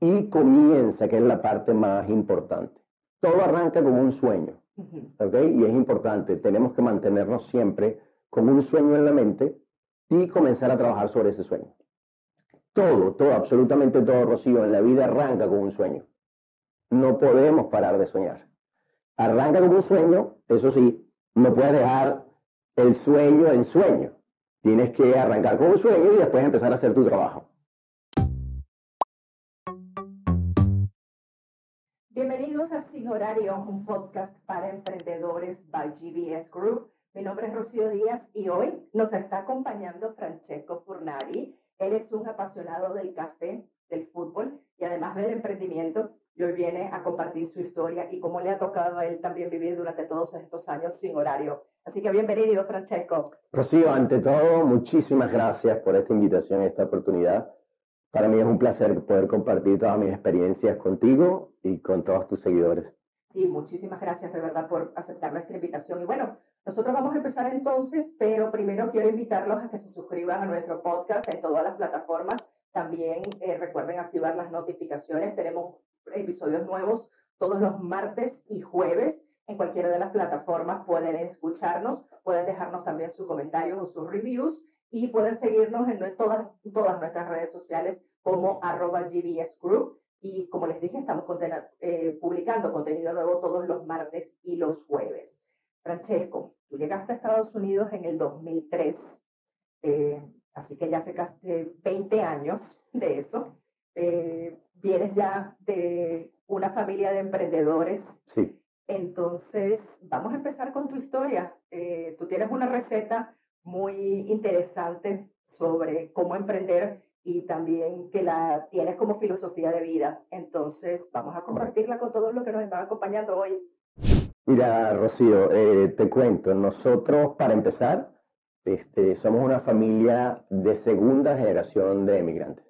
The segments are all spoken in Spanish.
y comienza, que es la parte más importante. Todo arranca como un sueño, ¿ok? Y es importante, tenemos que mantenernos siempre con un sueño en la mente y comenzar a trabajar sobre ese sueño. Todo, todo, absolutamente todo, Rocío, en la vida arranca con un sueño. No podemos parar de soñar. Arranca con un sueño, eso sí, no puedes dejar el sueño en sueño. Tienes que arrancar con un sueño y después empezar a hacer tu trabajo. Bienvenidos a Sin Horario, un podcast para emprendedores by GBS Group. Mi nombre es Rocío Díaz y hoy nos está acompañando Francesco Furnari. Él es un apasionado del café, del fútbol y además del emprendimiento. Y hoy viene a compartir su historia y cómo le ha tocado a él también vivir durante todos estos años sin horario. Así que bienvenido, Francesco. Rocío, ante todo, muchísimas gracias por esta invitación, esta oportunidad. Para mí es un placer poder compartir todas mis experiencias contigo y con todos tus seguidores. Sí, muchísimas gracias de verdad por aceptar nuestra invitación. Y bueno, nosotros vamos a empezar entonces, pero primero quiero invitarlos a que se suscriban a nuestro podcast en todas las plataformas. También eh, recuerden activar las notificaciones. Tenemos episodios nuevos todos los martes y jueves. En cualquiera de las plataformas pueden escucharnos, pueden dejarnos también sus comentarios o sus reviews y pueden seguirnos en todas, todas nuestras redes sociales como arroba GBS Group. Y como les dije, estamos eh, publicando contenido nuevo todos los martes y los jueves. Francesco, tú llegaste a Estados Unidos en el 2003, eh, así que ya hace casi 20 años de eso. Eh, vienes ya de una familia de emprendedores. Sí. Entonces, vamos a empezar con tu historia. tú tienes una receta muy interesante sobre cómo emprender y también que la tienes como filosofía de vida. Entonces, vamos a compartirla con todos los que nos están acompañando hoy. Mira, Rocío, eh, te cuento, nosotros, para empezar, este, somos una familia de segunda generación de emigrantes.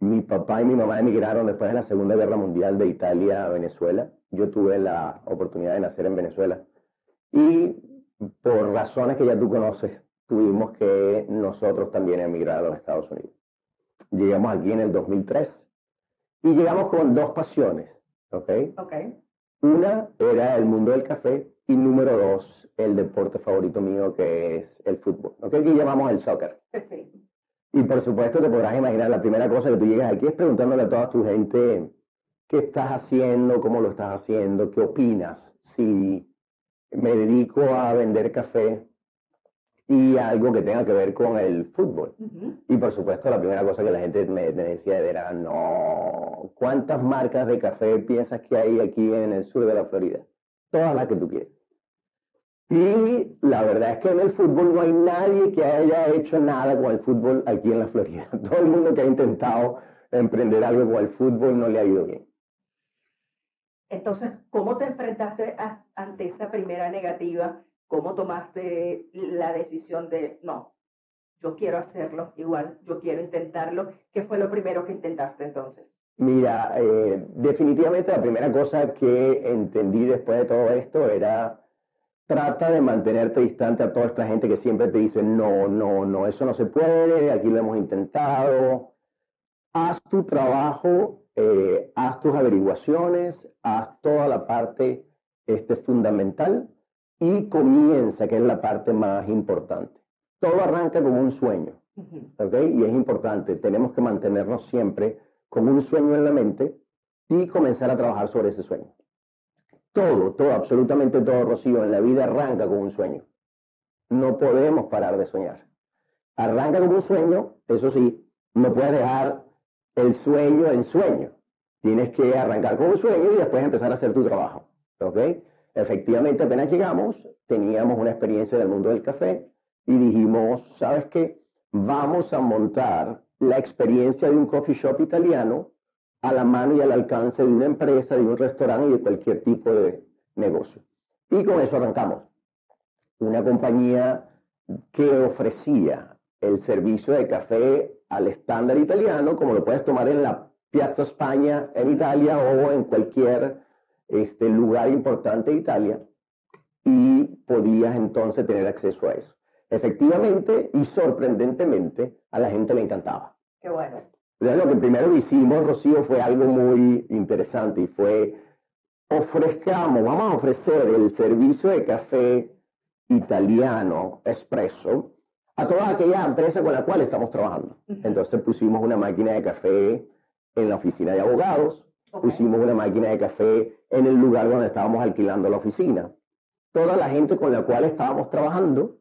Mi papá y mi mamá emigraron después de la Segunda Guerra Mundial de Italia a Venezuela. Yo tuve la oportunidad de nacer en Venezuela. Y por razones que ya tú conoces, tuvimos que nosotros también emigrar a los Estados Unidos. Llegamos aquí en el 2003 y llegamos con dos pasiones, ¿ok? Ok. Una era el mundo del café y número dos, el deporte favorito mío que es el fútbol, ¿ok? Que llamamos el soccer. Sí. Y por supuesto te podrás imaginar, la primera cosa que tú llegas aquí es preguntándole a toda tu gente qué estás haciendo, cómo lo estás haciendo, qué opinas, si me dedico a vender café y algo que tenga que ver con el fútbol. Y por supuesto, la primera cosa que la gente me, decía era, no, ¿cuántas marcas de café piensas que hay aquí en el sur de la Florida? Todas las que tú quieres. Y la verdad es que en el fútbol no hay nadie que haya hecho nada con el fútbol aquí en la Florida. Todo el mundo que ha intentado emprender algo con el fútbol no le ha ido bien. Entonces, ¿cómo te enfrentaste ante esa primera negativa? ¿Cómo tomaste la decisión de, no, yo quiero hacerlo igual, yo quiero intentarlo? ¿Qué fue lo primero que intentaste entonces? Mira, eh, definitivamente la primera cosa que entendí después de todo esto era trata de mantenerte distante a toda esta gente que siempre te dice, no, no, no, eso no se puede, aquí lo hemos intentado. Haz tu trabajo eh, haz tus averiguaciones, haz toda la parte este, fundamental y comienza, que es la parte más importante. Todo arranca como un sueño, ¿ok? Y es importante, tenemos que mantenernos siempre con un sueño en la mente y comenzar a trabajar sobre ese sueño. Todo, todo, absolutamente todo, Rocío, en la vida arranca con un sueño. No podemos parar de soñar. Arranca como un sueño, eso sí, no puedes dejar el sueño en sueño. Tienes que arrancar con un sueño y después empezar a hacer tu trabajo. ¿Ok? Efectivamente, apenas llegamos, teníamos una experiencia del mundo del café y dijimos, ¿sabes qué? Vamos a montar la experiencia de un coffee shop italiano a la mano y al alcance de una empresa, de un restaurante y de cualquier tipo de negocio. Y con eso arrancamos. Una compañía que ofrecía el servicio de café al estándar italiano, como lo puedes tomar en la Piazza España en Italia o en cualquier este, lugar importante de Italia, y podías entonces tener acceso a eso. Efectivamente y sorprendentemente, a la gente le encantaba. Qué bueno. Lo que primero hicimos, Rocío, fue algo muy interesante y fue ofrezcamos, vamos a ofrecer el servicio de café italiano espresso a todas aquellas empresas con las cuales estamos trabajando. Entonces pusimos una máquina de café en la oficina de abogados, pusimos una máquina de café en el lugar donde estábamos alquilando la oficina. Toda la gente con la cual estábamos trabajando,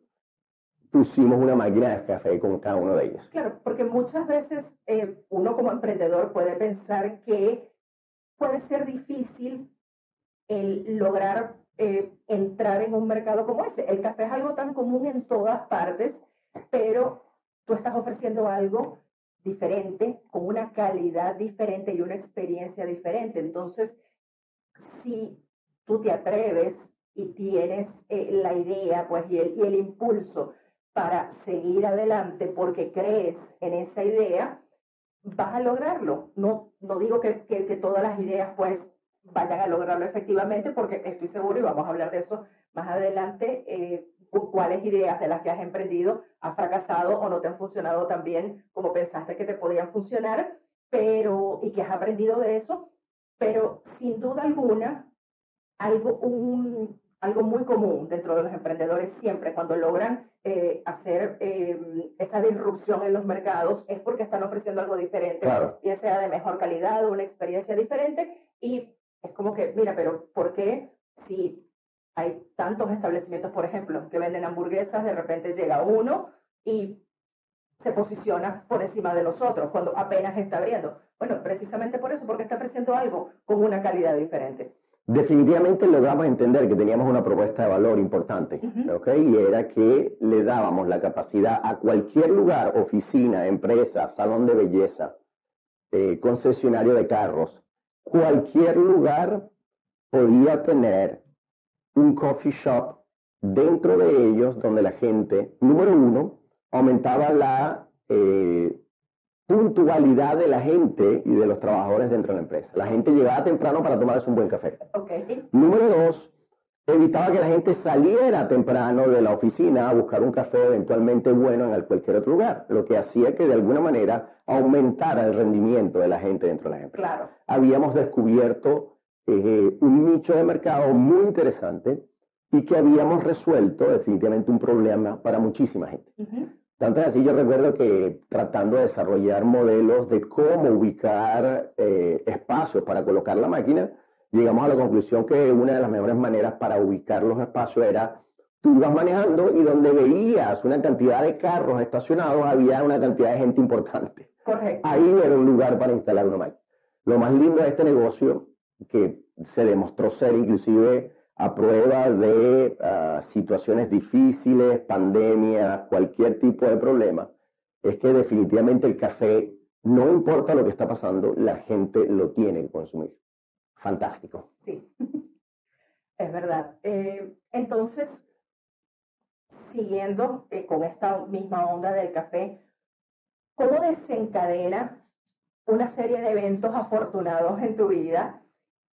pusimos una máquina de café con cada uno de ellos. Claro, porque muchas veces eh, uno como emprendedor puede pensar que puede ser difícil el lograr eh, entrar en un mercado como ese. El café es algo tan común en todas partes, pero tú estás ofreciendo algo diferente, con una calidad diferente y una experiencia diferente. Entonces, si tú te atreves y tienes eh, la idea pues, y, el, impulso para seguir adelante porque crees en esa idea, vas a lograrlo. No, no digo que todas las ideas pues vayan a lograrlo efectivamente, porque estoy seguro, y vamos a hablar de eso más adelante, eh, cuáles ideas de las que has emprendido has fracasado o no te han funcionado tan bien como pensaste que te podían funcionar, pero, y que has aprendido de eso, pero sin duda alguna, algo, un, algo muy común dentro de los emprendedores siempre cuando logran eh, hacer eh, esa disrupción en los mercados es porque están ofreciendo algo diferente, bien sea de mejor calidad, una experiencia diferente y es como que, mira, pero ¿por qué si hay tantos establecimientos, por ejemplo, que venden hamburguesas, de repente llega uno y se posiciona por encima de los otros cuando apenas está abriendo? Bueno, precisamente por eso, porque está ofreciendo algo con una calidad diferente. Definitivamente logramos entender que teníamos una propuesta de valor importante, ¿ok? Y era que le dábamos la capacidad a cualquier lugar, oficina, empresa, salón de belleza, eh, concesionario de carros, cualquier lugar podía tener un coffee shop dentro de ellos donde la gente, número uno, aumentaba la eh, puntualidad de la gente y de los trabajadores dentro de la empresa. La gente llegaba temprano para tomarse un buen café. Número dos, evitaba que la gente saliera temprano de la oficina a buscar un café eventualmente bueno en cualquier otro lugar, lo que hacía que de alguna manera aumentara el rendimiento de la gente dentro de la empresa. Claro. Habíamos descubierto eh, un nicho de mercado muy interesante y que habíamos resuelto definitivamente un problema para muchísima gente. Tanto es así, yo recuerdo que tratando de desarrollar modelos de cómo ubicar eh, espacios para colocar la máquina, llegamos a la conclusión que una de las mejores maneras para ubicar los espacios era tú ibas manejando y donde veías una cantidad de carros estacionados había una cantidad de gente importante. Correcto. Ahí era un lugar para instalar una máquina. Lo más lindo de este negocio, que se demostró ser inclusive a prueba de ah, situaciones difíciles, pandemias, cualquier tipo de problema, es que definitivamente el café, no importa lo que está pasando, la gente lo tiene que consumir fantástico. Sí, es verdad. Eh, entonces, siguiendo eh, con esta misma onda del café, ¿cómo desencadena una serie de eventos afortunados en tu vida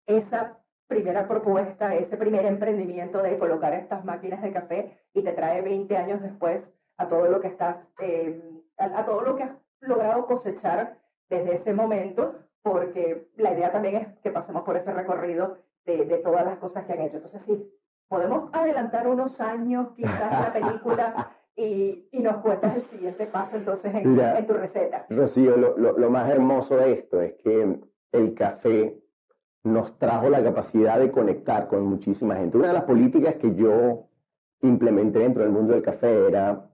esa primera propuesta, ese primer emprendimiento de colocar estas máquinas de café y te trae 20 años después a todo lo que estás, eh, a todo lo que has logrado cosechar desde ese momento porque la idea también es que pasemos por ese recorrido de, de todas las cosas que han hecho. Entonces, sí, podemos adelantar unos años quizás la película y, y, nos cuentas el siguiente paso entonces en, en tu receta. Rocío, lo, lo, lo, más hermoso de esto es que el café nos trajo la capacidad de conectar con muchísima gente. Una de las políticas que yo implementé dentro del mundo del café era,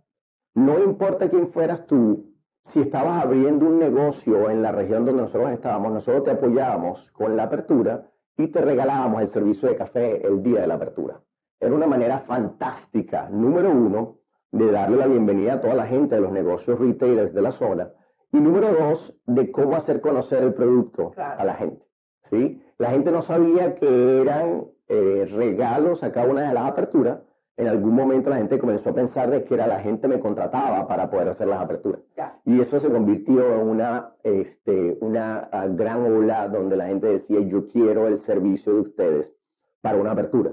no importa quién fueras tú, si estabas abriendo un negocio en la región donde nosotros estábamos, nosotros te apoyábamos con la apertura y te regalábamos el servicio de café el día de la apertura. Era una manera fantástica, número uno, de darle la bienvenida a toda la gente de los negocios retailers de la zona. Y número dos, de cómo hacer conocer el producto a la gente. ¿sí? La gente no sabía que eran eh, regalos a cada una de las aperturas, en algún momento la gente comenzó a pensar de que era la gente me contrataba para poder hacer las aperturas. Y eso se convirtió en una, este, una ah, gran ola donde la gente decía, yo quiero el servicio de ustedes para una apertura.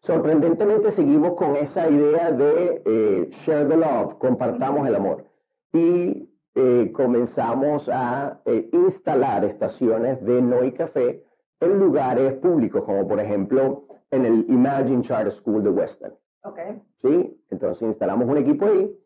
Sorprendentemente seguimos con esa idea de eh, share the love, compartamos el amor. Y eh, comenzamos a eh, instalar estaciones de Noi Café en lugares públicos, como por ejemplo en el Imagine Charter School de Western. Okay. ¿Sí? Entonces instalamos un equipo ahí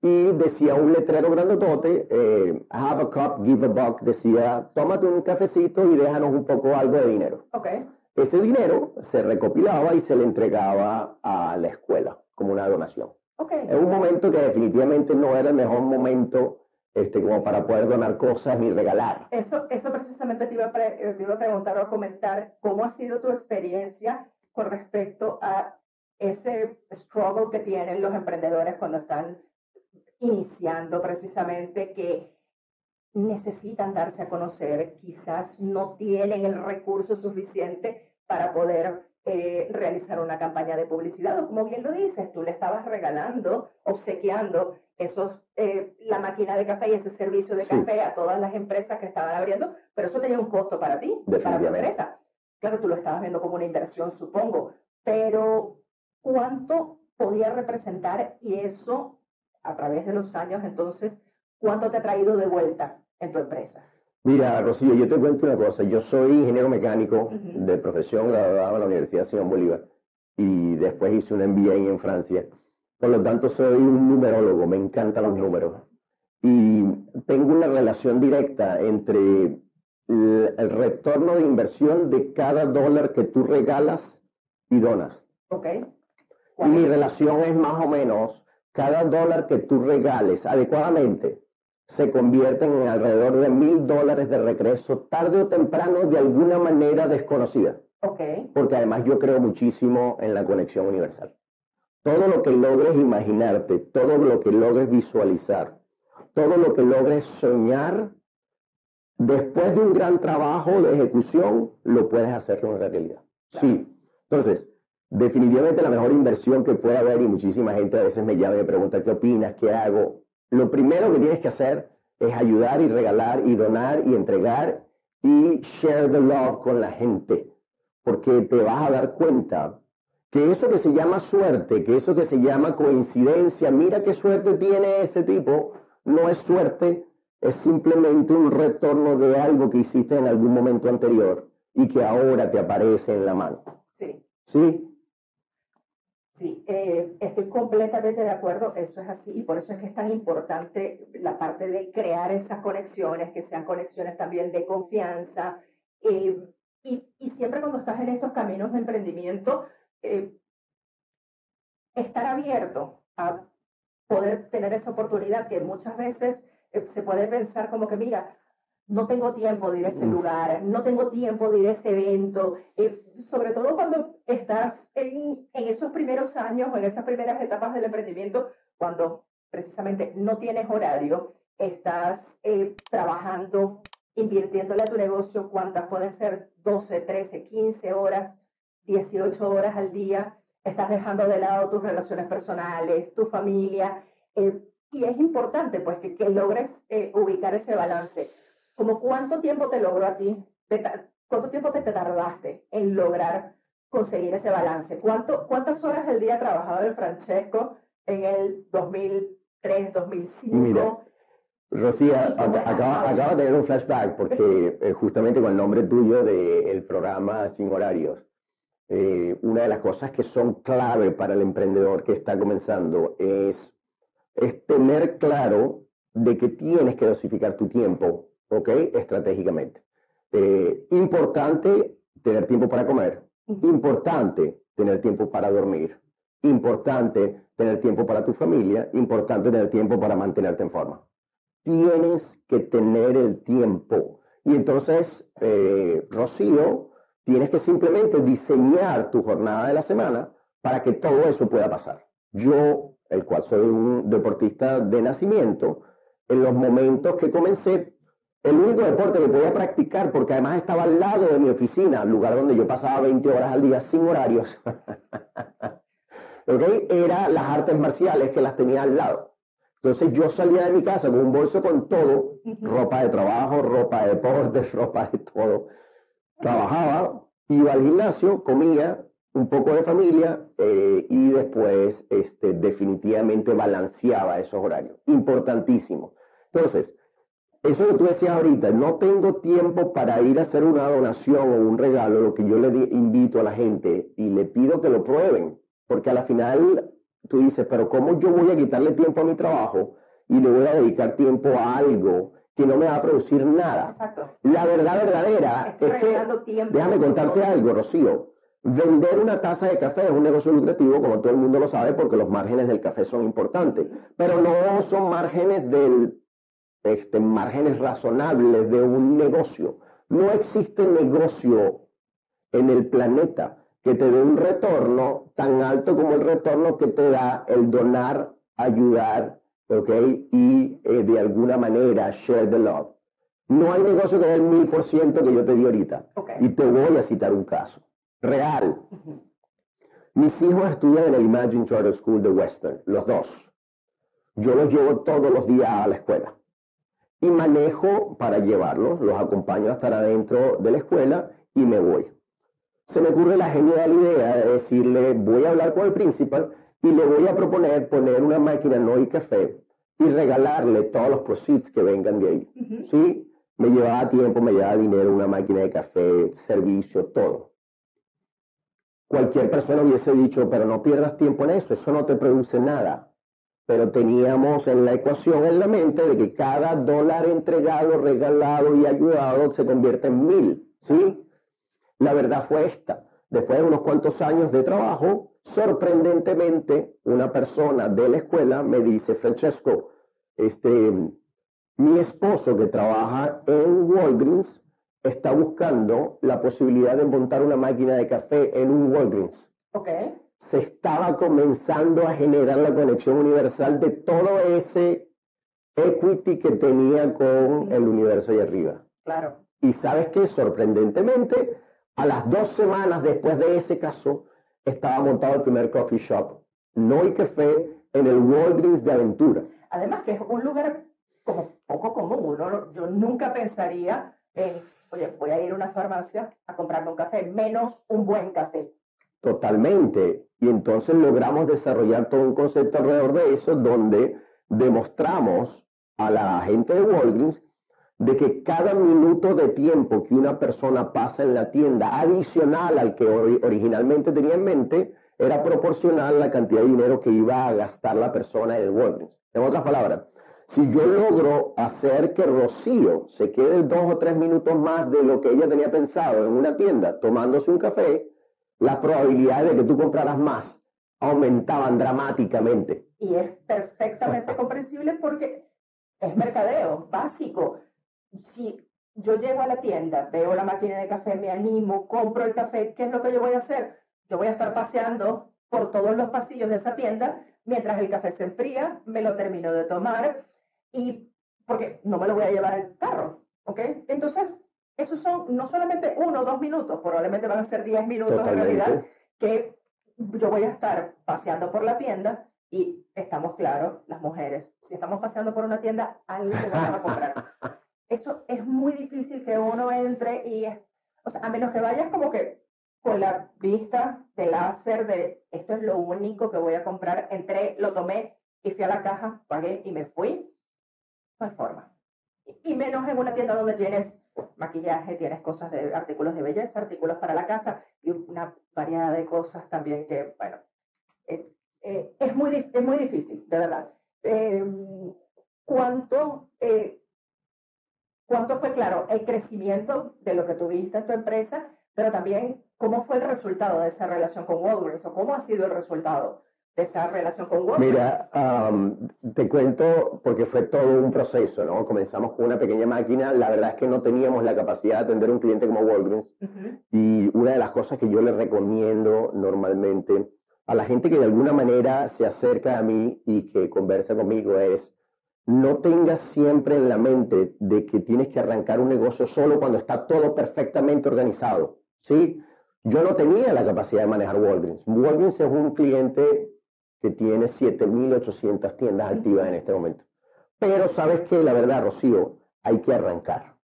y decía un letrero grandotote, eh, have a cup, give a buck, decía, tómate un cafecito y déjanos un poco algo de dinero. Okay. Ese dinero se recopilaba y se le entregaba a la escuela como una donación. Okay. Es un momento que definitivamente no era el mejor momento este, como para poder donar cosas ni regalar. Eso, eso precisamente te iba, a te iba a preguntar o a comentar, ¿cómo ha sido tu experiencia con respecto a ese struggle que tienen los emprendedores cuando están iniciando precisamente que necesitan darse a conocer, quizás no tienen el recurso suficiente para poder eh, realizar una campaña de publicidad. O como bien lo dices, tú le estabas regalando, obsequiando esos, eh, la máquina de café y ese servicio de café a todas las empresas que estaban abriendo, pero eso tenía un costo para ti, para tu empresa. Claro, tú lo estabas viendo como una inversión, supongo, pero ¿cuánto podía representar y eso a través de los años, entonces, cuánto te ha traído de vuelta en tu empresa? Mira, Rocío, yo te cuento una cosa. Yo soy ingeniero mecánico de profesión, graduado en la Universidad Simón Bolívar y después hice un MBA en Francia. Por lo tanto, soy un numerólogo, me encantan los números. Y tengo una relación directa entre el, retorno de inversión de cada dólar que tú regalas y donas. Ok. Y mi relación es más o menos cada dólar que tú regales adecuadamente se convierten en alrededor de mil dólares de regreso tarde o temprano de alguna manera desconocida. Okay. Porque además yo creo muchísimo en la conexión universal. Todo lo que logres imaginarte, todo lo que logres visualizar, todo lo que logres soñar, después de un gran trabajo de ejecución, lo puedes hacer una realidad. Sí. Entonces, definitivamente la mejor inversión que puede haber y muchísima gente a veces me llama y me pregunta, ¿qué opinas? ¿Qué hago? Lo primero que tienes que hacer es ayudar y regalar y donar y entregar y share the love con la gente, porque te vas a dar cuenta que eso que se llama suerte, que eso que se llama coincidencia, mira qué suerte tiene ese tipo, no es suerte, es simplemente un retorno de algo que hiciste en algún momento anterior y que ahora te aparece en la mano. Sí. ¿Sí? Sí, eh, estoy completamente de acuerdo, eso es así y por eso es que es tan importante la parte de crear esas conexiones, que sean conexiones también de confianza. Eh, y, siempre cuando estás en estos caminos de emprendimiento, eh, estar abierto a poder tener esa oportunidad que muchas veces se puede pensar como que, mira, no tengo tiempo de ir a ese lugar, no tengo tiempo de ir a ese evento, eh, sobre todo cuando estás en, en, esos primeros años o en esas primeras etapas del emprendimiento, cuando precisamente no tienes horario, estás eh, trabajando, invirtiéndole a tu negocio, cuántas pueden ser 12, 13, 15 horas, 18 horas al día, estás dejando de lado tus relaciones personales, tu familia, eh, y es importante pues que, que logres ubicar ese balance como cuánto tiempo te logró a ti, cuánto tiempo te, tardaste en lograr conseguir ese balance, ¿Cuánto, cuántas horas al día trabajaba el Francesco en el 2003, 2005. Mira. Rocía, acaba, de tener un flashback porque eh, justamente con el nombre tuyo del programa Sin Horarios, eh, una de las cosas que son clave para el emprendedor que está comenzando es, es tener claro de que tienes que dosificar tu tiempo ¿ok? Estratégicamente. Eh, importante tener tiempo para comer, importante tener tiempo para dormir, importante tener tiempo para tu familia, importante tener tiempo para mantenerte en forma. Tienes que tener el tiempo. Y entonces, eh, Rocío, tienes que simplemente diseñar tu jornada de la semana para que todo eso pueda pasar. Yo, el cual soy un deportista de nacimiento, en los momentos que comencé el único deporte que podía practicar, porque además estaba al lado de mi oficina, lugar donde yo pasaba 20 horas al día sin horarios, ¿okay? era las artes marciales que las tenía al lado. Entonces yo salía de mi casa con un bolso con todo, ropa de trabajo, ropa de deporte, ropa de todo. Trabajaba, iba al gimnasio, comía un poco de familia eh, y después este, definitivamente balanceaba esos horarios. Importantísimo Entonces, eso que tú decías ahorita, no tengo tiempo para ir a hacer una donación o un regalo, lo que yo le invito a la gente y le pido que lo prueben, porque a la final tú dices, pero ¿cómo yo voy a quitarle tiempo a mi trabajo y le voy a dedicar tiempo a algo que no me va a producir nada? Exacto. La verdad verdadera es que, déjame contarte algo, Rocío. Vender una taza de café es un negocio lucrativo, como todo el mundo lo sabe, porque los márgenes del café son importantes, pero no son márgenes del, este, márgenes razonables de un negocio. No existe negocio en el planeta que te dé un retorno tan alto como el retorno que te da el donar, ayudar, ¿ok? Y eh, de alguna manera share the love. No hay negocio que dé el mil por ciento que yo te di ahorita. Y te voy a citar un caso real. Mis hijos estudian en el Imagine Charter School de Western, los dos. Yo los llevo todos los días a la escuela. Y manejo para llevarlos, los acompaño a estar adentro de la escuela y me voy se me ocurre la genial idea de decirle, voy a hablar con el principal y le voy a proponer poner una máquina no y café y regalarle todos los proceeds que vengan de ahí. ¿Sí? Me llevaba tiempo, me llevaba dinero, una máquina de café, servicio, todo. Cualquier persona hubiese dicho, pero no pierdas tiempo en eso, eso no te produce nada. Pero teníamos en la ecuación en la mente de que cada dólar entregado, regalado y ayudado se convierte en mil. ¿Sí? La verdad fue esta. Después de unos cuantos años de trabajo, sorprendentemente, una persona de la escuela me dice, Francesco, este, mi esposo que trabaja en Walgreens está buscando la posibilidad de montar una máquina de café en un Walgreens. Okay. Se estaba comenzando a generar la conexión universal de todo ese equity que tenía con el universo allá arriba. Claro. Y sabes que sorprendentemente a las dos semanas después de ese caso, estaba montado el primer coffee shop, no y café, en el Walgreens de Aventura. Además que es un lugar como poco común. Yo nunca pensaría en, oye, voy a ir a una farmacia a comprarme un café, menos un buen café. Totalmente. Y entonces logramos desarrollar todo un concepto alrededor de eso, donde demostramos a la gente de Walgreens de que cada minuto de tiempo que una persona pasa en la tienda, adicional al que originalmente tenía en mente, era proporcional a la cantidad de dinero que iba a gastar la persona en el Walgreens. En otras palabras, si yo logro hacer que Rocío se quede dos o tres minutos más de lo que ella tenía pensado en una tienda tomándose un café, las probabilidades de que tú compraras más aumentaban dramáticamente. Y es perfectamente comprensible porque es mercadeo básico si yo llego a la tienda, veo la máquina de café, me animo, compro el café, ¿qué es lo que yo voy a hacer? Yo voy a estar paseando por todos los pasillos de esa tienda mientras el café se enfría, me lo termino de tomar y porque no me lo voy a llevar al carro, ¿ok? Entonces, esos son no solamente uno o dos minutos, probablemente van a ser diez minutos en realidad, que yo voy a estar paseando por la tienda y estamos claros, las mujeres, si estamos paseando por una tienda, algo vamos a comprar. eso es muy difícil que uno entre y, o sea, a menos que vayas como que con la vista de láser de esto es lo único que voy a comprar, entré, lo tomé y fui a la caja, pagué y me fui, no hay forma. Y menos en una tienda donde tienes maquillaje, tienes cosas de artículos de belleza, artículos para la casa y una variedad de cosas también que, bueno, eh, eh, es, muy, es muy difícil, de verdad. Eh, ¿Cuánto cuánto fue, claro, el crecimiento de lo que tuviste en tu empresa, pero también cómo fue el resultado de esa relación con Walgreens o cómo ha sido el resultado esa relación con Walgreens. Mira, te cuento porque fue todo un proceso, ¿no? Comenzamos con una pequeña máquina, la verdad es que no teníamos la capacidad de atender a un cliente como Walgreens y una de las cosas que yo le recomiendo normalmente a la gente que de alguna manera se acerca a mí y que conversa conmigo es no tengas siempre en la mente de que tienes que arrancar un negocio solo cuando está todo perfectamente organizado. ¿sí? Yo no tenía la capacidad de manejar Walgreens. Walgreens es un cliente que tiene 7.800 tiendas activas en este momento. Pero sabes que la verdad, Rocío, hay que arrancar.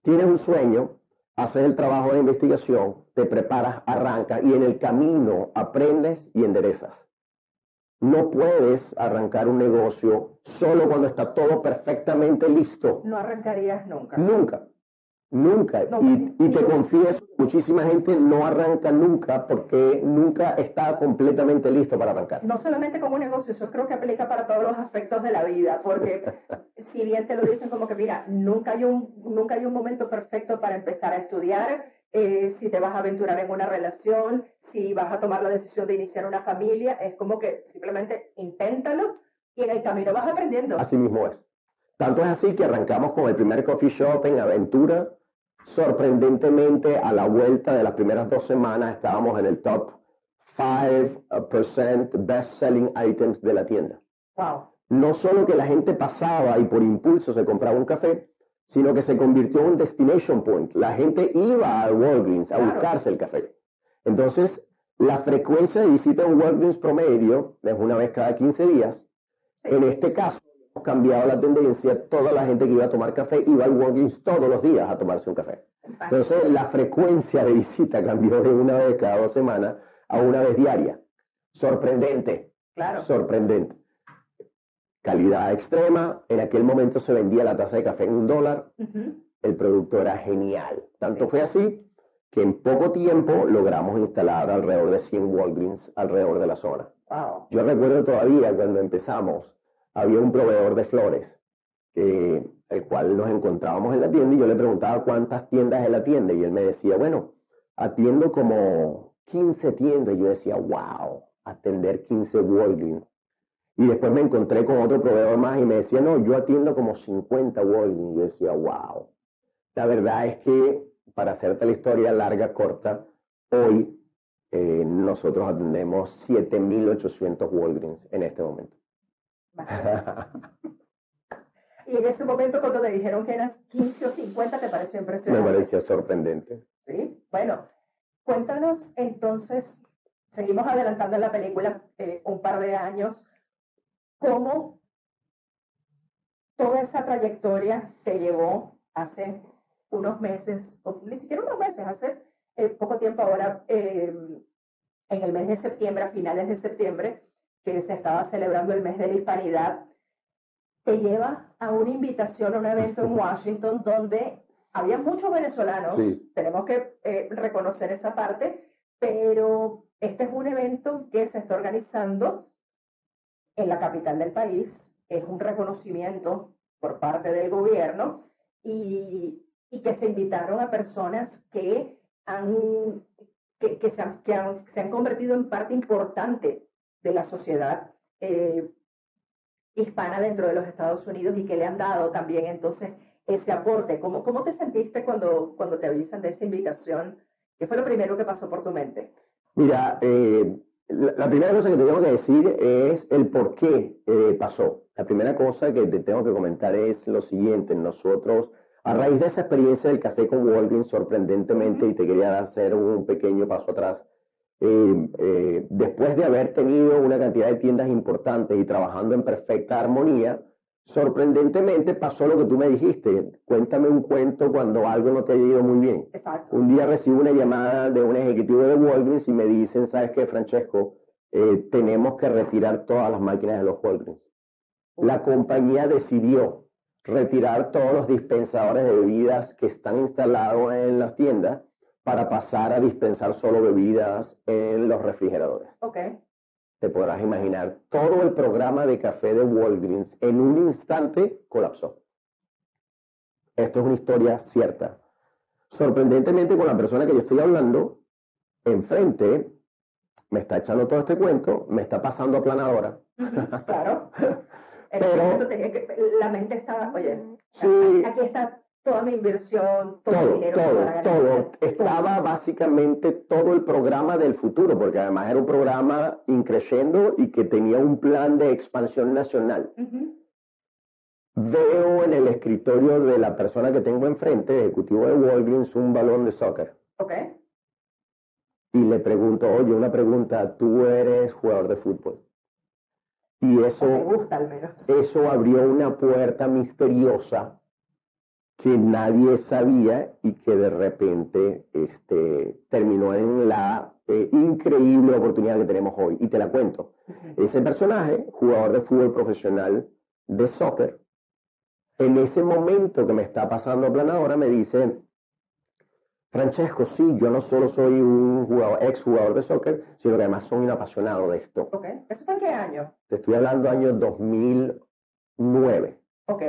Tienes un sueño, haces el trabajo de investigación, te preparas, arrancas y en el camino aprendes y enderezas. No puedes arrancar un negocio solo cuando está todo perfectamente listo. No arrancarías nunca. Nunca. Nunca. y, y, te confieso, muchísima gente no arranca nunca porque nunca está completamente listo para arrancar. No solamente como un negocio, eso creo que aplica para todos los aspectos de la vida, porque si bien te lo dicen como que, mira, nunca hay un, nunca hay un momento perfecto para empezar a estudiar, eh, si te vas a aventurar en una relación, si vas a tomar la decisión de iniciar una familia, es como que simplemente inténtalo y en el camino vas aprendiendo. Así mismo es. Tanto es así que arrancamos con el primer coffee shop en Aventura sorprendentemente a la vuelta de las primeras dos semanas estábamos en el top 5% best selling items de la tienda. Wow. No solo que la gente pasaba y por impulso se compraba un café, sino que se convirtió en un destination point. La gente iba a Walgreens a buscarse el café. Entonces, la frecuencia de visita en Walgreens promedio es una vez cada 15 días. En este caso, cambiado la tendencia, toda la gente que iba a tomar café iba al Walgreens todos los días a tomarse un café. Entonces la frecuencia de visita cambió de una vez cada dos semanas a una vez diaria. Sorprendente. Claro. Sorprendente. Calidad extrema. En aquel momento se vendía la taza de café en un dólar. El producto era genial. Tanto fue así que en poco tiempo logramos instalar alrededor de 100 Walgreens alrededor de la zona. Yo recuerdo todavía cuando empezamos había un proveedor de flores, el cual nos encontrábamos en la tienda y yo le preguntaba cuántas tiendas él atiende y él me decía, bueno, atiendo como 15 tiendas y yo decía, wow, atender 15 Walgreens. Y después me encontré con otro proveedor más y me decía, no, yo atiendo como 50 Walgreens. Yo decía, wow. La verdad es que, para hacerte la historia larga, corta, hoy eh, nosotros atendemos 7.800 Walgreens en este momento. Y en ese momento cuando te dijeron que eras 15 o 50, ¿te pareció impresionante? Me parecía sorprendente. Sí, bueno, cuéntanos entonces, seguimos adelantando en la película eh, un par de años, ¿cómo toda esa trayectoria te llevó hace unos meses, o ni siquiera unos meses, hace eh, poco tiempo ahora, eh, en el mes de septiembre, a finales de septiembre, que se estaba celebrando el mes de la hispanidad, te lleva a una invitación a un evento en Washington donde había muchos venezolanos, tenemos que eh, reconocer esa parte, pero este es un evento que se está organizando en la capital del país, es un reconocimiento por parte del gobierno y, y que se invitaron a personas que, han, que, que, se han, que han, se han convertido en parte importante de la sociedad eh, hispana dentro de los Estados Unidos y que le han dado también entonces ese aporte. ¿Cómo, cómo te sentiste cuando, cuando te avisan de esa invitación? ¿Qué fue lo primero que pasó por tu mente? Mira, eh, la, primera cosa que te tengo que decir es el por qué eh, pasó. La primera cosa que te tengo que comentar es lo siguiente. Nosotros, a raíz de esa experiencia del café con Walgreens, sorprendentemente, y te quería hacer un pequeño paso atrás, eh, eh, después de haber tenido una cantidad de tiendas importantes y trabajando en perfecta armonía, sorprendentemente pasó lo que tú me dijiste. Cuéntame un cuento cuando algo no te ha ido muy bien. Exacto. Un día recibo una llamada de un ejecutivo de Walgreens y me dicen, ¿sabes qué, Francesco? Eh, tenemos que retirar todas las máquinas de los Walgreens. La compañía decidió retirar todos los dispensadores de bebidas que están instalados en las tiendas para pasar a dispensar solo bebidas en los refrigeradores. Ok. Te podrás imaginar, todo el programa de café de Walgreens en un instante colapsó. Esto es una historia cierta. Sorprendentemente, con la persona que yo estoy hablando, enfrente, me está echando todo este cuento, me está pasando aplanadora. claro. Pero, la mente estaba, oye, sí, aquí está toda mi inversión, todo, todo dinero, todo, todo. Estaba básicamente todo el programa del futuro, porque además era un programa increciendo y que tenía un plan de expansión nacional. Veo en el escritorio de la persona que tengo enfrente, ejecutivo de Walgreens, un balón de soccer. Ok. Y le pregunto, oye, una pregunta, tú eres jugador de fútbol. Y eso, me gusta al menos. eso abrió una puerta misteriosa que nadie sabía y que de repente este, terminó en la eh, increíble oportunidad que tenemos hoy. Y te la cuento. Ese personaje, jugador de fútbol profesional de soccer, en ese momento que me está pasando planadora, me dice, Francesco, sí, yo no solo soy un jugador, ex jugador de soccer, sino que además soy un apasionado de esto. Ok. ¿Eso fue en qué año? Te estoy hablando año 2009. Ok.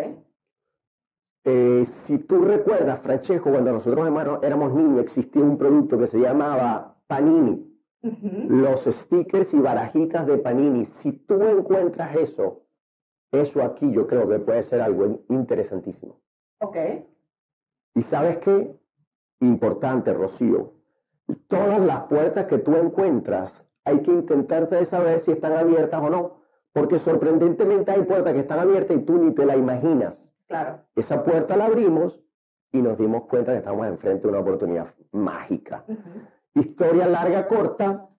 Eh, si tú recuerdas, Francesco, cuando nosotros éramos niños, existía un producto que se llamaba Panini. Los stickers y barajitas de Panini. Si tú encuentras eso, eso aquí yo creo que puede ser algo interesantísimo. Ok. ¿Y sabes qué? Importante, Rocío. Todas las puertas que tú encuentras, hay que intentar saber si están abiertas o no. Porque sorprendentemente hay puertas que están abiertas y tú ni te la imaginas. Claro. Esa puerta la abrimos y nos dimos cuenta que estamos enfrente de una oportunidad mágica. Historia larga, corta.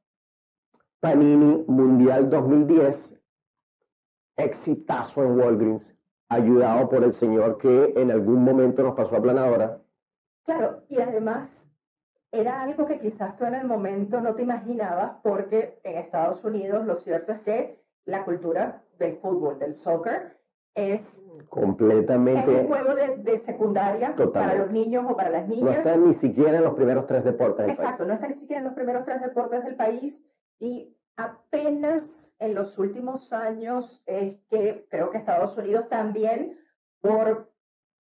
Panini Mundial 2010. Exitazo en Walgreens. Ayudado por el señor que en algún momento nos pasó a planadora. Claro, y además era algo que quizás tú en el momento no te imaginabas porque en Estados Unidos lo cierto es que la cultura del fútbol, del soccer, es completamente un juego de, secundaria para los niños o para las niñas. No está ni siquiera en los primeros tres deportes del Exacto, no está ni siquiera en los primeros tres deportes del país. Y apenas en los últimos años es que creo que Estados Unidos también por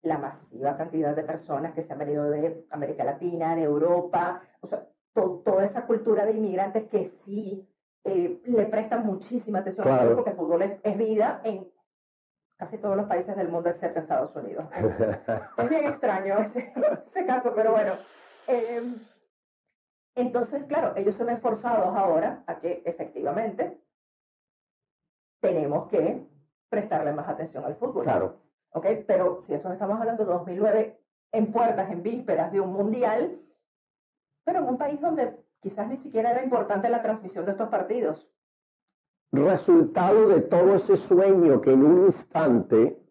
la masiva cantidad de personas que se han venido de América Latina, de Europa, o sea, toda esa cultura de inmigrantes que sí eh, le prestan muchísima atención al fútbol, porque el fútbol es, vida en casi todos los países del mundo excepto Estados Unidos. es bien extraño ese, ese caso, pero bueno. Em, entonces, claro, ellos se ven forzados ahora a que efectivamente tenemos que prestarle más atención al fútbol. Claro. ¿Ok? Pero si esto estamos hablando de 2009 en puertas, en vísperas de un mundial, pero en un país donde quizás ni siquiera era importante la transmisión de estos partidos. Resultado de todo ese sueño que en un instante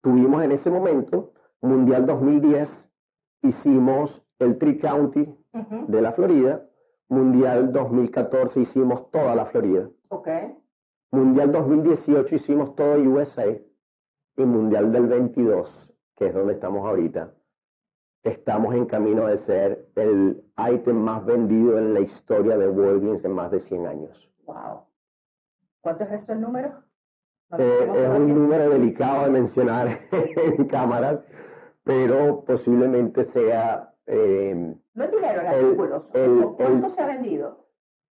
tuvimos en ese momento, Mundial 2010, hicimos el Tri-County de la Florida, Mundial 2014 hicimos toda la Florida. Okay. Mundial 2018 hicimos todo USA y Mundial del 22, que es donde estamos ahorita, estamos en camino de ser el ítem más vendido en la historia de Walgreens en más de 100 años. Wow. ¿Cuánto es eso el número? Eh, es un número delicado de mencionar en cámaras, pero posiblemente sea... Eh, no es dinero en artículos. ¿Cuánto se ha vendido?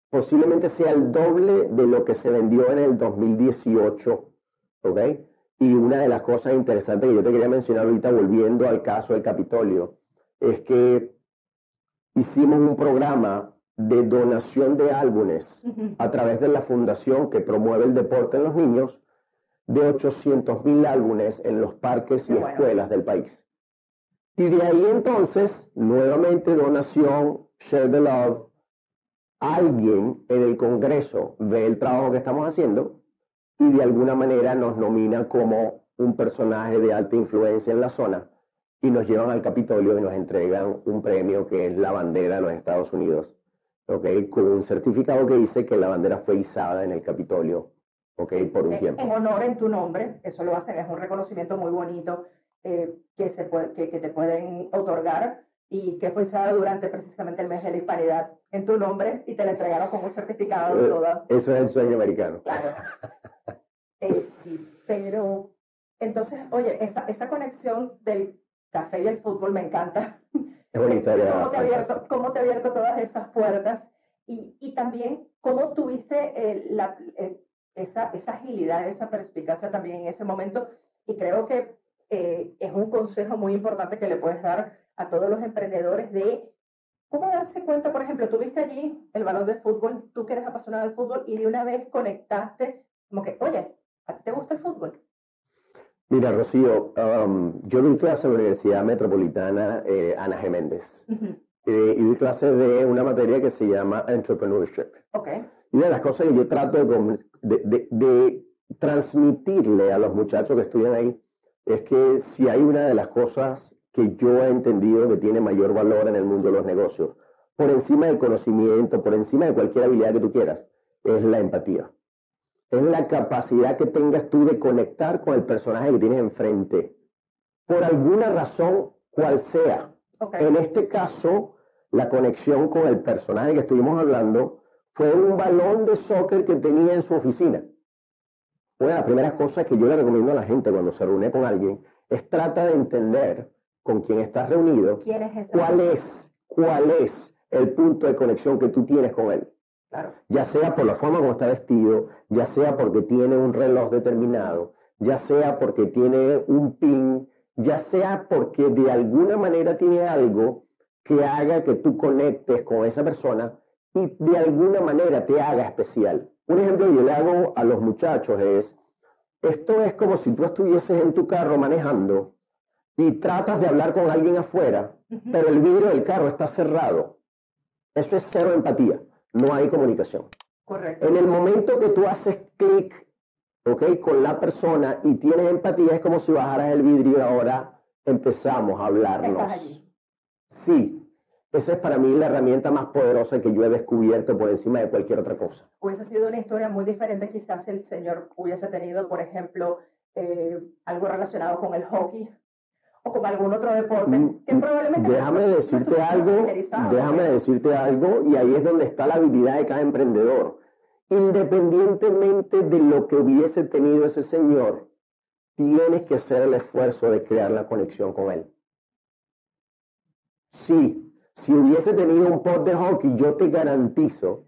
Posiblemente sea el doble de lo que se vendió en el 2018, ¿ok? Y una de las cosas interesantes que yo te quería mencionar ahorita, volviendo al caso del Capitolio, es que hicimos un programa de donación de álbumes a través de la fundación que promueve el deporte en los niños, de 800 mil álbumes en los parques y escuelas del país. Y de ahí entonces, nuevamente donación, share the love, alguien en el Congreso ve el trabajo que estamos haciendo y de alguna manera nos nomina como un personaje de alta influencia en la zona y nos llevan al Capitolio y nos entregan un premio que es la bandera de los Estados Unidos, ¿okay? con un certificado que dice que la bandera fue izada en el Capitolio ¿okay? por un tiempo. En honor en tu nombre, eso lo hacen, es un reconocimiento muy bonito eh, que, se puede, que, que, te pueden otorgar y que fue izada durante precisamente el mes de la hispanidad en tu nombre y te la entregaron como certificado. Eh, toda. Eso es el sueño americano. Claro. Eh, sí, pero entonces, oye, esa, esa conexión del café y el fútbol me encanta. Es bonita ¿Cómo te, abierto, ¿Cómo te ha abierto todas esas puertas? Y, y también, ¿cómo tuviste eh, la, eh, esa, esa agilidad, esa perspicacia también en ese momento? Y creo que es un consejo muy importante que le puedes dar a todos los emprendedores de cómo darse cuenta, por ejemplo, tuviste allí el balón de fútbol, tú que eres apasionado del fútbol y de una vez conectaste como que, oye, ¿A ti te gusta el fútbol? Mira, Rocío, um, yo doy clase en la Universidad Metropolitana eh, Ana Geméndez. Eh, y doy clase de una materia que se llama Entrepreneurship. Okay. Y una de las cosas que yo trato de, de, transmitirle a los muchachos que estudian ahí es que si hay una de las cosas que yo he entendido que tiene mayor valor en el mundo de los negocios, por encima del conocimiento, por encima de cualquier habilidad que tú quieras, es la empatía. Es la capacidad que tengas tú de conectar con el personaje que tienes enfrente, por alguna razón, cual sea. En este caso, la conexión con el personaje que estuvimos hablando fue un balón de soccer que tenía en su oficina. Una de las primeras cosas que yo le recomiendo a la gente cuando se reúne con alguien es trata de entender con quién estás reunido, cuál es, cuál es el punto de conexión que tú tienes con él. Ya sea por la forma como está vestido, ya sea porque tiene un reloj determinado, ya sea porque tiene un pin, ya sea porque de alguna manera tiene algo que haga que tú conectes con esa persona y de alguna manera te haga especial. Un ejemplo que yo le hago a los muchachos es, esto es como si tú estuvieses en tu carro manejando y tratas de hablar con alguien afuera, pero el vidrio del carro está cerrado. Eso es cero empatía, no hay comunicación. Correcto. En el momento que tú haces clic, ¿ok? Con la persona y tienes empatía, es como si bajaras el vidrio y ahora empezamos a hablarnos. allí. Sí, esa es para mí la herramienta más poderosa que yo he descubierto por encima de cualquier otra cosa. Hubiese sido una historia muy diferente, quizás el señor hubiese tenido, por ejemplo, eh, algo relacionado con el hockey o con algún otro deporte mm, que probablemente déjame decirte algo déjame decirte algo y ahí es donde está la habilidad de cada emprendedor. Independientemente de lo que hubiese tenido ese señor tienes que hacer el esfuerzo de crear la conexión con él. Sí si hubiese tenido un pot de hockey yo te garantizo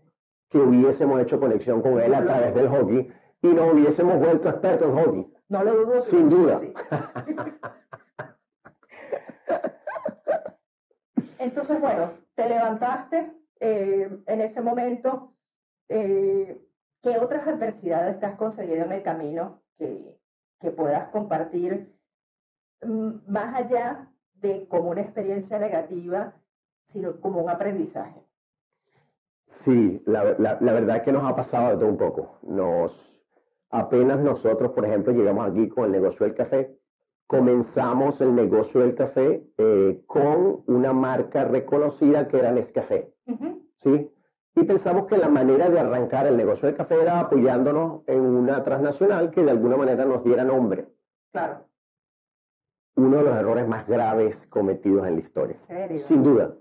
que hubiésemos hecho conexión con él a través del hockey y nos hubiésemos vuelto expertos en hockey. No lo dudo sin duda Entonces, bueno, te levantaste eh, en ese momento. Eh, ¿Qué otras adversidades te has conseguido en el camino que, que puedas compartir mm, más allá de como una experiencia negativa, sino como un aprendizaje? Sí, la, la, la, verdad es que nos ha pasado de todo un poco. Nos, apenas nosotros, por ejemplo, llegamos aquí con el negocio del café, comenzamos el negocio del café eh, con una marca reconocida que era Nescafé. ¿sí? Y pensamos que la manera de arrancar el negocio del café era apoyándonos en una transnacional que de alguna manera nos diera nombre. Claro. Uno de los errores más graves cometidos en la historia. ¿Serio? Sin duda.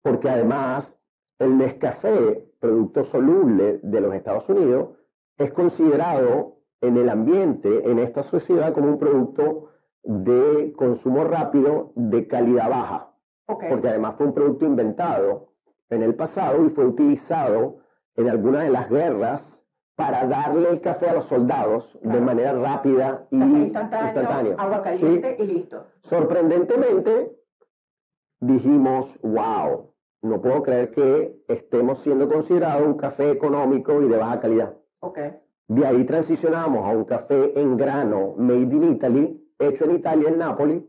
Porque además el Nescafé, producto soluble de los Estados Unidos, es considerado en el ambiente, en esta sociedad, como un producto de consumo rápido de calidad baja. Porque además fue un producto inventado en el pasado y fue utilizado en algunas de las guerras para darle el café a los soldados de manera rápida y instantánea. Agua caliente y listo. Sorprendentemente, dijimos, wow, no puedo creer que estemos siendo considerados un café económico y de baja calidad. Okay. De ahí transicionamos a un café en grano made in Italy hecho en Italia, en Nápoles,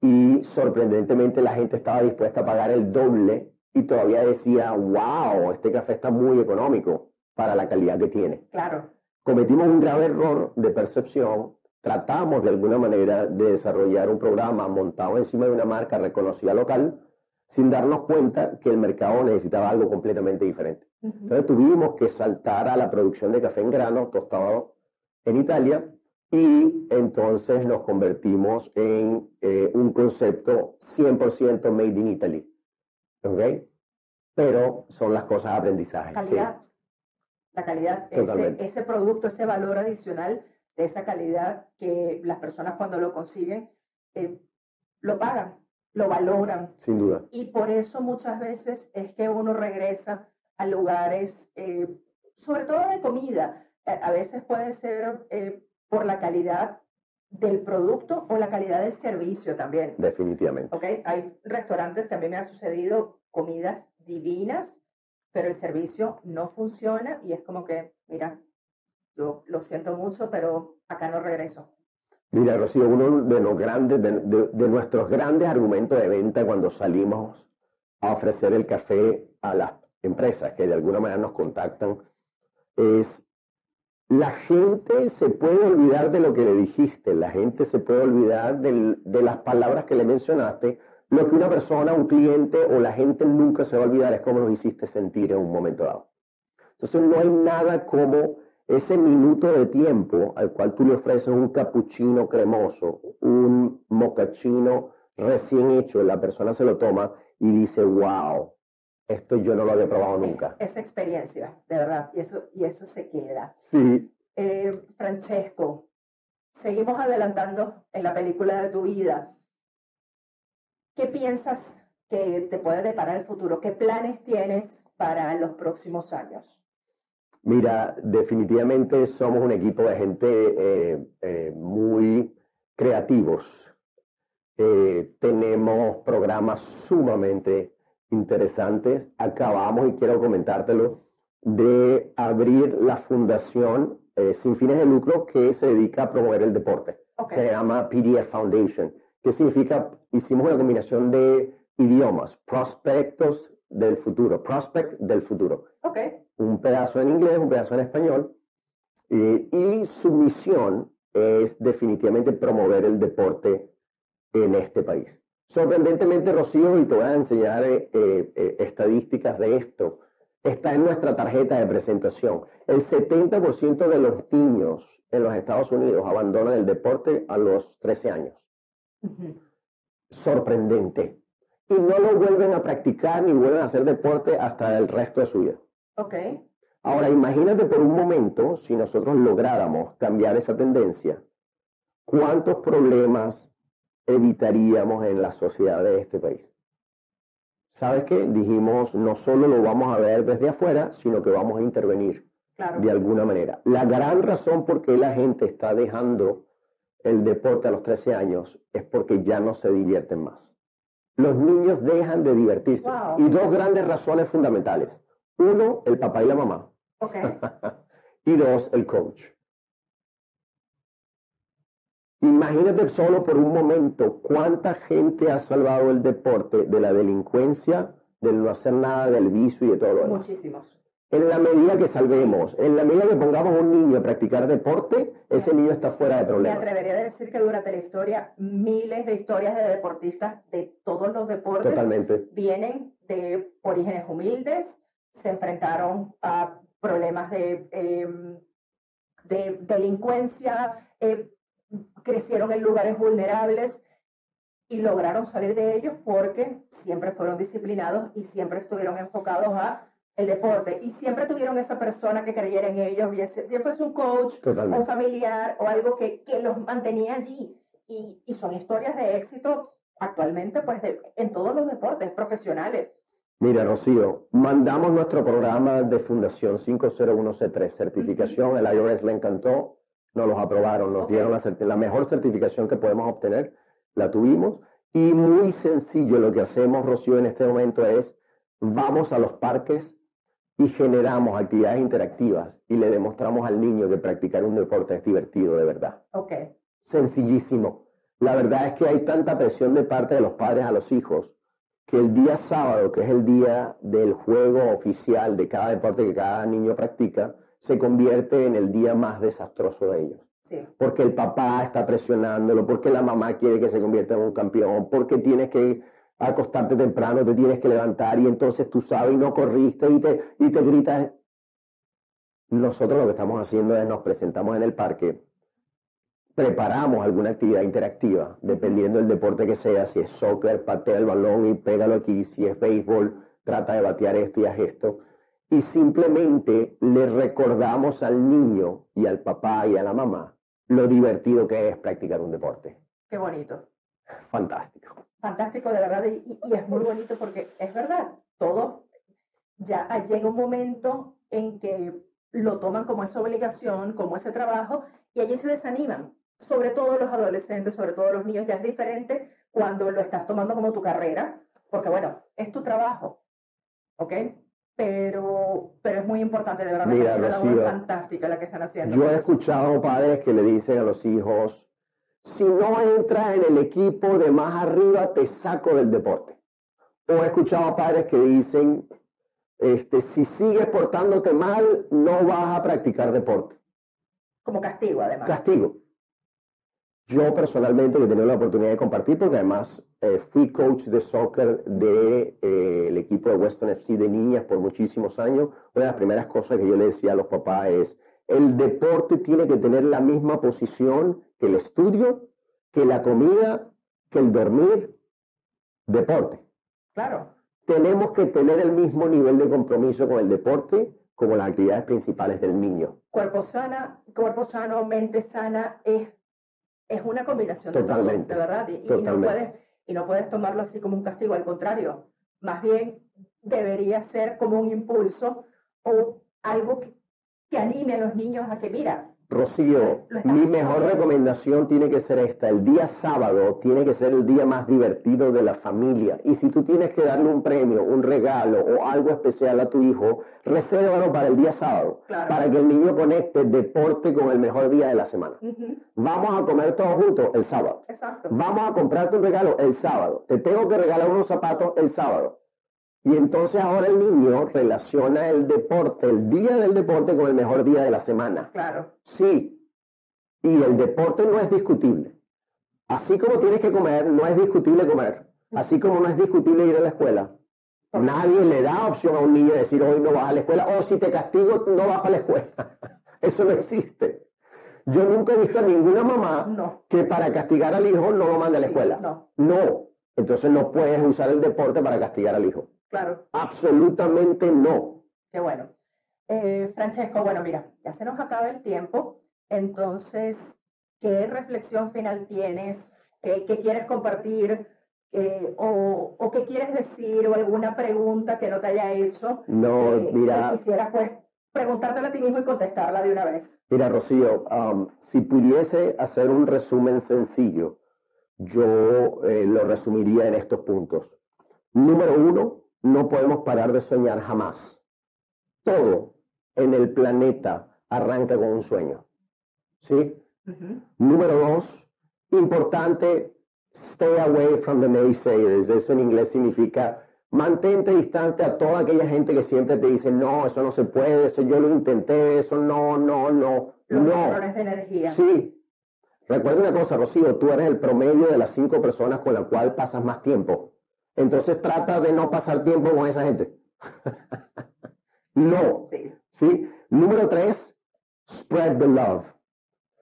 y sorprendentemente la gente estaba dispuesta a pagar el doble y todavía decía, wow, este café está muy económico para la calidad que tiene. Claro. Cometimos un grave error de percepción, tratamos de alguna manera de desarrollar un programa montado encima de una marca reconocida local, sin darnos cuenta que el mercado necesitaba algo completamente diferente. Entonces tuvimos que saltar a la producción de café en grano tostado en Italia y entonces nos convertimos en eh, un concepto 100% made in Italy. ¿Ok? Pero son las cosas de aprendizaje. Calidad. La calidad, ese, ese, producto, ese valor adicional de esa calidad que las personas cuando lo consiguen eh, lo pagan, lo valoran. Sin duda. Y por eso muchas veces es que uno regresa a lugares, eh, sobre todo de comida. A veces puede ser por la calidad del producto o la calidad del servicio también. Definitivamente. Okay. Hay restaurantes que a mí me ha sucedido comidas divinas, pero el servicio no funciona y es como que, mira, yo lo siento mucho, pero acá no regreso. Mira, Rocío, uno de los grandes, de, de nuestros grandes argumentos de venta cuando salimos a ofrecer el café a las empresas que de alguna manera nos contactan es la gente se puede olvidar de lo que le dijiste, la gente se puede olvidar de las palabras que le mencionaste, lo que una persona, un cliente o la gente nunca se va a olvidar es cómo los hiciste sentir en un momento dado. Entonces no hay nada como ese minuto de tiempo al cual tú le ofreces un cappuccino cremoso, un mocachino recién hecho, la persona se lo toma y dice, wow, esto yo no lo había probado nunca. Esa experiencia, de verdad, y eso, y eso se queda. Sí. Eh, Francesco, seguimos adelantando en la película de tu vida. ¿Qué piensas que te puede deparar el futuro? ¿Qué planes tienes para los próximos años? Mira, definitivamente somos un equipo de gente eh, eh, muy creativos. Tenemos programas sumamente interesantes. Acabamos, y quiero comentártelo, de abrir la fundación sin fines de lucro que se dedica a promover el deporte. Se llama PDF Foundation. ¿Qué significa? Hicimos una combinación de idiomas, prospectos del futuro, prospect del futuro. Okay un pedazo en inglés, un pedazo en español, y su misión es definitivamente promover el deporte en este país. Sorprendentemente, Rocío, y te voy a enseñar eh, eh, estadísticas de esto, está en nuestra tarjeta de presentación. El 70% de los niños en los Estados Unidos abandonan el deporte a los 13 años. Sorprendente. Y no lo vuelven a practicar ni vuelven a hacer deporte hasta el resto de su vida. Ok. Ahora, imagínate por un momento si nosotros lográramos cambiar esa tendencia, ¿cuántos problemas evitaríamos en la sociedad de este país? ¿Sabes qué? Dijimos, no solo lo vamos a ver desde afuera, sino que vamos a intervenir de alguna manera. La gran razón por qué la gente está dejando el deporte a los 13 años es porque ya no se divierten más. Los niños dejan de divertirse. Y dos grandes razones fundamentales. Uno, el papá y la mamá. Okay. y dos, el coach. Imagínate solo por un momento cuánta gente ha salvado el deporte de la delincuencia, del no hacer nada, del vicio y de todo lo demás. Muchísimos. En la medida que salvemos, en la medida que pongamos a un niño a practicar deporte, ese niño está fuera de problemas. Me atrevería a decir que durante la historia, miles de historias de deportistas de todos los deportes vienen de orígenes humildes, se enfrentaron a problemas de, em, de delincuencia, eh, crecieron en lugares vulnerables y lograron salir de ellos porque siempre fueron disciplinados y siempre estuvieron enfocados a el deporte y siempre tuvieron esa persona que creyera en ellos, bien fuese un coach, un familiar o algo que, que los mantenía allí. Y, y, son historias de éxito actualmente pues en todos los deportes profesionales. Mira, Rocío, mandamos nuestro programa de Fundación 501C3, certificación, el IRS le encantó, nos los aprobaron, nos dieron la, la mejor certificación que podemos obtener, la tuvimos, y muy sencillo lo que hacemos, Rocío, en este momento es, vamos a los parques y generamos actividades interactivas y le demostramos al niño que practicar un deporte es divertido de verdad. Ok. Sencillísimo. La verdad es que hay tanta presión de parte de los padres a los hijos que el día sábado, que es el día del juego oficial de cada deporte que cada niño practica, se convierte en el día más desastroso de ellos. Porque el papá está presionándolo, porque la mamá quiere que se convierta en un campeón, porque tienes que acostarte temprano, te tienes que levantar y entonces tú sabes y no corriste y te, y te gritas. Nosotros lo que estamos haciendo es nos presentamos en el parque preparamos alguna actividad interactiva, dependiendo del deporte que sea, si es soccer, patea el balón y pégalo aquí, si es béisbol, trata de batear esto y haz esto. Y simplemente le recordamos al niño y al papá y a la mamá lo divertido que es practicar un deporte. Qué bonito. Fantástico. Fantástico, de verdad, y, y es muy bonito porque es verdad, todo ya llega un momento en que lo toman como esa obligación, como ese trabajo, y allí se desaniman sobre todo los adolescentes, sobre todo los niños, ya es diferente cuando lo estás tomando como tu carrera, porque bueno, es tu trabajo, ¿ok? Pero, pero es muy importante, de verdad, Mira, es una labor fantástica la que están haciendo. Yo he escuchado padres que le dicen a los hijos, si no entras en el equipo de más arriba, te saco del deporte. O he escuchado padres que dicen, este, si sigues portándote mal, no vas a practicar deporte. Como castigo, además. Castigo. Yo personalmente he tenido la oportunidad de compartir porque además eh, fui coach de soccer del de, eh, equipo de Western FC de niñas por muchísimos años. Una de las primeras cosas que yo le decía a los papás es, el deporte tiene que tener la misma posición que el estudio, que la comida, que el dormir, deporte. Claro. Tenemos que tener el mismo nivel de compromiso con el deporte como las actividades principales del niño. Cuerpo sana, cuerpo sano, mente sana es es una combinación Totalmente. de, verdad. Y, no puedes, y no puedes tomarlo así como un castigo, al contrario. Más bien debería ser como un impulso o algo que, que anime a los niños a que, mira, Rocío, mi mejor recomendación tiene que ser esta. El día sábado tiene que ser el día más divertido de la familia. Y si tú tienes que darle un premio, un regalo o algo especial a tu hijo, resérvalo para el día sábado. Para que el niño conecte deporte con el mejor día de la semana. Vamos a comer todos juntos el sábado. Exacto. Vamos a comprarte un regalo el sábado. Te tengo que regalar unos zapatos el sábado. Y entonces ahora el niño relaciona el deporte, el día del deporte con el mejor día de la semana. Claro. Sí. Y el deporte no es discutible. Así como tienes que comer, no es discutible comer. Así como no es discutible ir a la escuela. Nadie le da opción a un niño de decir hoy no vas a la escuela o si te castigo no vas a la escuela. Eso no existe. Yo nunca he visto a ninguna mamá que para castigar al hijo no lo mande a la escuela. No. no. Entonces no puedes usar el deporte para castigar al hijo. Claro. Absolutamente no. Qué bueno. Eh, Francesco, bueno, mira, ya se nos acaba el tiempo, entonces, ¿qué reflexión final tienes? ¿Qué, quieres compartir? Eh, o, o, qué quieres decir? ¿O alguna pregunta que no te haya hecho? No, eh, mira. quisiera, pues, preguntártela a ti mismo y contestarla de una vez. Mira, Rocío, um, si pudiese hacer un resumen sencillo, yo lo resumiría en estos puntos. Número uno, no podemos parar de soñar jamás. Todo en el planeta arranca con un sueño. ¿Sí? Número dos, importante, stay away from the naysayers. Eso en inglés significa mantente distante a toda aquella gente que siempre te dice, no, eso no se puede, eso yo lo intenté, eso no, no, no, Los no. de energía. Sí. Recuerda una cosa, Rocío, tú eres el promedio de las cinco personas con las cuales pasas más tiempo. Entonces trata de no pasar tiempo con esa gente. no. Sí. sí. Número tres, spread the love.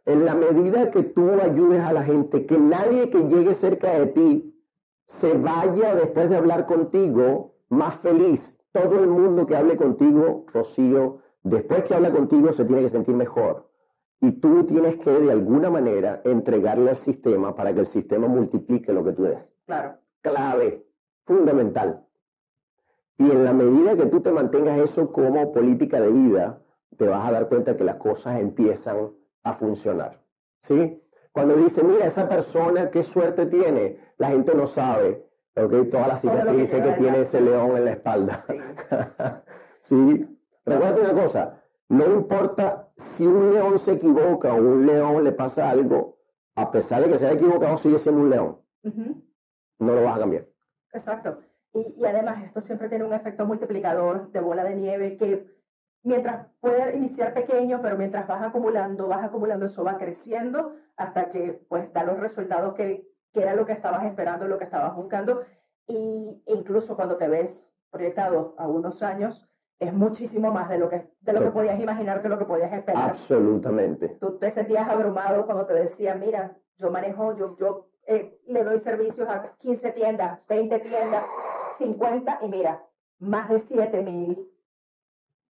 En la medida que tú ayudes a la gente, que nadie que llegue cerca de ti se vaya después de hablar contigo más feliz. Todo el mundo que hable contigo, Rocío, después que habla contigo se tiene que sentir mejor. Y tú tienes que de alguna manera entregarle al sistema para que el sistema multiplique lo que tú des. Claro. Clave fundamental. Y en la medida que tú te mantengas eso como política de vida, te vas a dar cuenta que las cosas empiezan a funcionar. ¿Sí? Cuando dice, mira, esa persona, qué suerte tiene, la gente no sabe, ¿ok? Todas las cicatrices que, que tiene ese león en la espalda. Sí. ¿Sí? Recuerda una cosa, no importa si un león se equivoca o un león le pasa algo, a pesar de que se haya equivocado, sigue siendo un león. No lo vas a cambiar. Exacto. Y, además esto siempre tiene un efecto multiplicador de bola de nieve que mientras puede iniciar pequeño, pero mientras vas acumulando, vas acumulando, eso va creciendo hasta que pues da los resultados que, que era lo que estabas esperando, lo que estabas buscando. Y incluso cuando te ves proyectado a unos años, es muchísimo más de lo que, de lo que podías imaginarte, lo que podías esperar. Absolutamente. Tú te sentías abrumado cuando te decía, mira, yo manejo, yo, yo eh, le doy servicios a 15 tiendas, 20 tiendas, 50 y mira, más de 7 mil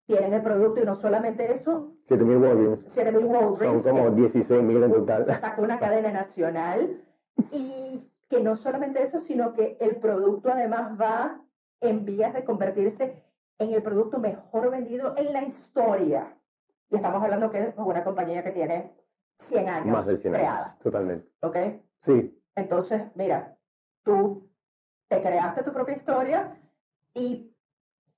tienen el producto y no solamente eso. 7 mil Walgreens. 7 mil Walgreens. Son como 16 mil en total. Exacto, una cadena nacional. Y que no solamente eso, sino que el producto además va en vías de convertirse en el producto mejor vendido en la historia. Y estamos hablando que es una compañía que tiene 100 años Más de 100 creada. años, totalmente. ¿Ok? Sí. Entonces, mira, tú te creaste tu propia historia y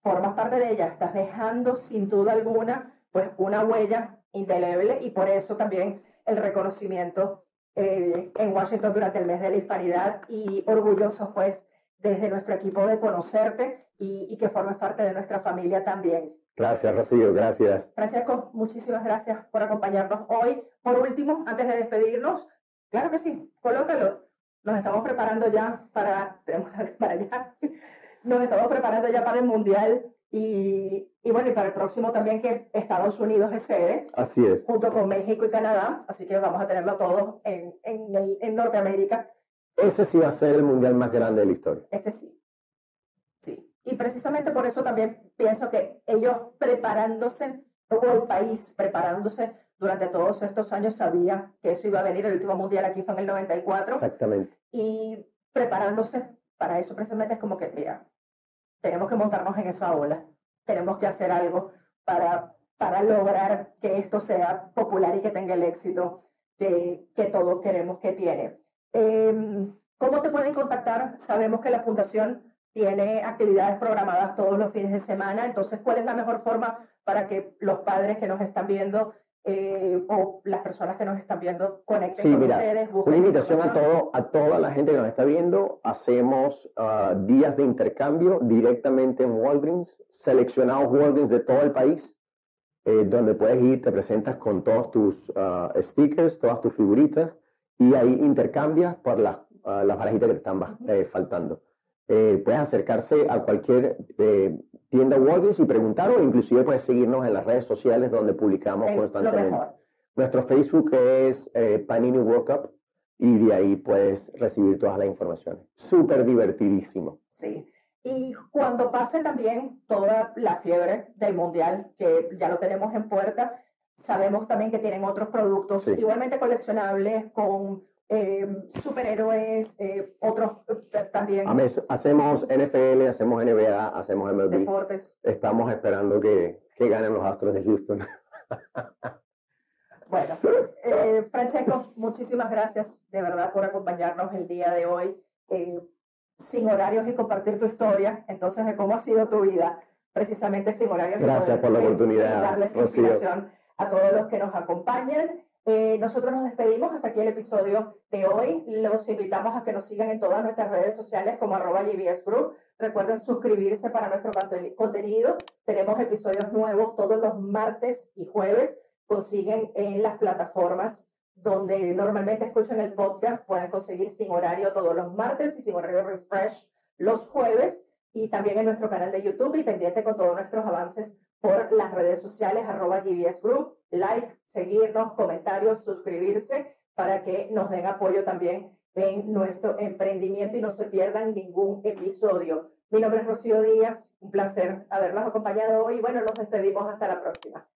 formas parte de ella, estás dejando sin duda alguna pues una huella indeleble y por eso también el reconocimiento eh, en Washington durante el mes de la hispanidad y orgullosos pues desde nuestro equipo de conocerte y, y que formes parte de nuestra familia también. Gracias, Rocío, gracias. Francesco, muchísimas gracias por acompañarnos hoy. Por último, antes de despedirnos, Claro que sí, colócalo. Nos estamos preparando ya para, para allá. Nos estamos preparando ya para el Mundial y, y, bueno, y para el próximo también que Estados Unidos es sede. Así es. Junto con México y Canadá. Así que vamos a tenerlo todo en, en, en Norteamérica. Ese sí va a ser el mundial más grande de la historia. Ese sí. Sí. Y precisamente por eso también pienso que ellos preparándose, o el país preparándose durante todos estos años sabía que eso iba a venir. El último mundial aquí fue en el 94. Exactamente. Y preparándose para eso precisamente es como que, mira, tenemos que montarnos en esa ola, tenemos que hacer algo para, para lograr que esto sea popular y que tenga el éxito que, que todos queremos que tiene. Em, ¿Cómo te pueden contactar? Sabemos que la fundación tiene actividades programadas todos los fines de semana, entonces, ¿cuál es la mejor forma para que los padres que nos están viendo eh, o las personas que nos están viendo conecten sí, con mira, ustedes? Una invitación a, todo, a toda la gente que nos está viendo. Hacemos uh, días de intercambio directamente en Walgreens, seleccionados Walgreens de todo el país, eh, donde puedes ir, te presentas con todos tus uh, stickers, todas tus figuritas, y ahí intercambias por las, uh, las barajitas que te están eh, faltando. Eh, puedes acercarse a cualquier eh, tienda Walgreens y preguntar o inclusive puedes seguirnos en las redes sociales donde publicamos Es constantemente. Nuestro Facebook es eh, Panini World Cup y de ahí puedes recibir todas las informaciones. Súper divertidísimo. Sí. Y cuando pase también toda la fiebre del mundial, que ya lo tenemos en puerta, sabemos también que tienen otros productos Sí. igualmente coleccionables con eh, superhéroes, eh, otros eh, también Hacemos NFL, hacemos NBA, hacemos MLB. deportes. Estamos esperando que, que ganen los Astros de Houston. Bueno, eh, Francesco, muchísimas gracias de verdad por acompañarnos el día de hoy, eh, sin horarios y compartir tu historia, entonces de cómo ha sido tu vida, precisamente sin horarios. y Gracias poder, por la eh, oportunidad, Darles Rocío. inspiración a todos los que nos acompañan. Eh, nosotros nos despedimos hasta aquí el episodio de hoy. Los invitamos a que nos sigan en todas nuestras redes sociales como arroba GBS Group. Recuerden suscribirse para nuestro conten- contenido. Tenemos episodios nuevos todos los martes y jueves. Consiguen en las plataformas donde normalmente escuchan el podcast. Pueden conseguir sin horario todos los martes y sin horario refresh los jueves. Y también en nuestro canal de YouTube y pendiente con todos nuestros avances por las redes sociales, arroba GBS Group, like, seguirnos, comentarios, suscribirse para que nos den apoyo también en nuestro emprendimiento y no se pierdan ningún episodio. Mi nombre es Rocío Díaz, un placer haberlos acompañado hoy bueno, nos despedimos hasta la próxima.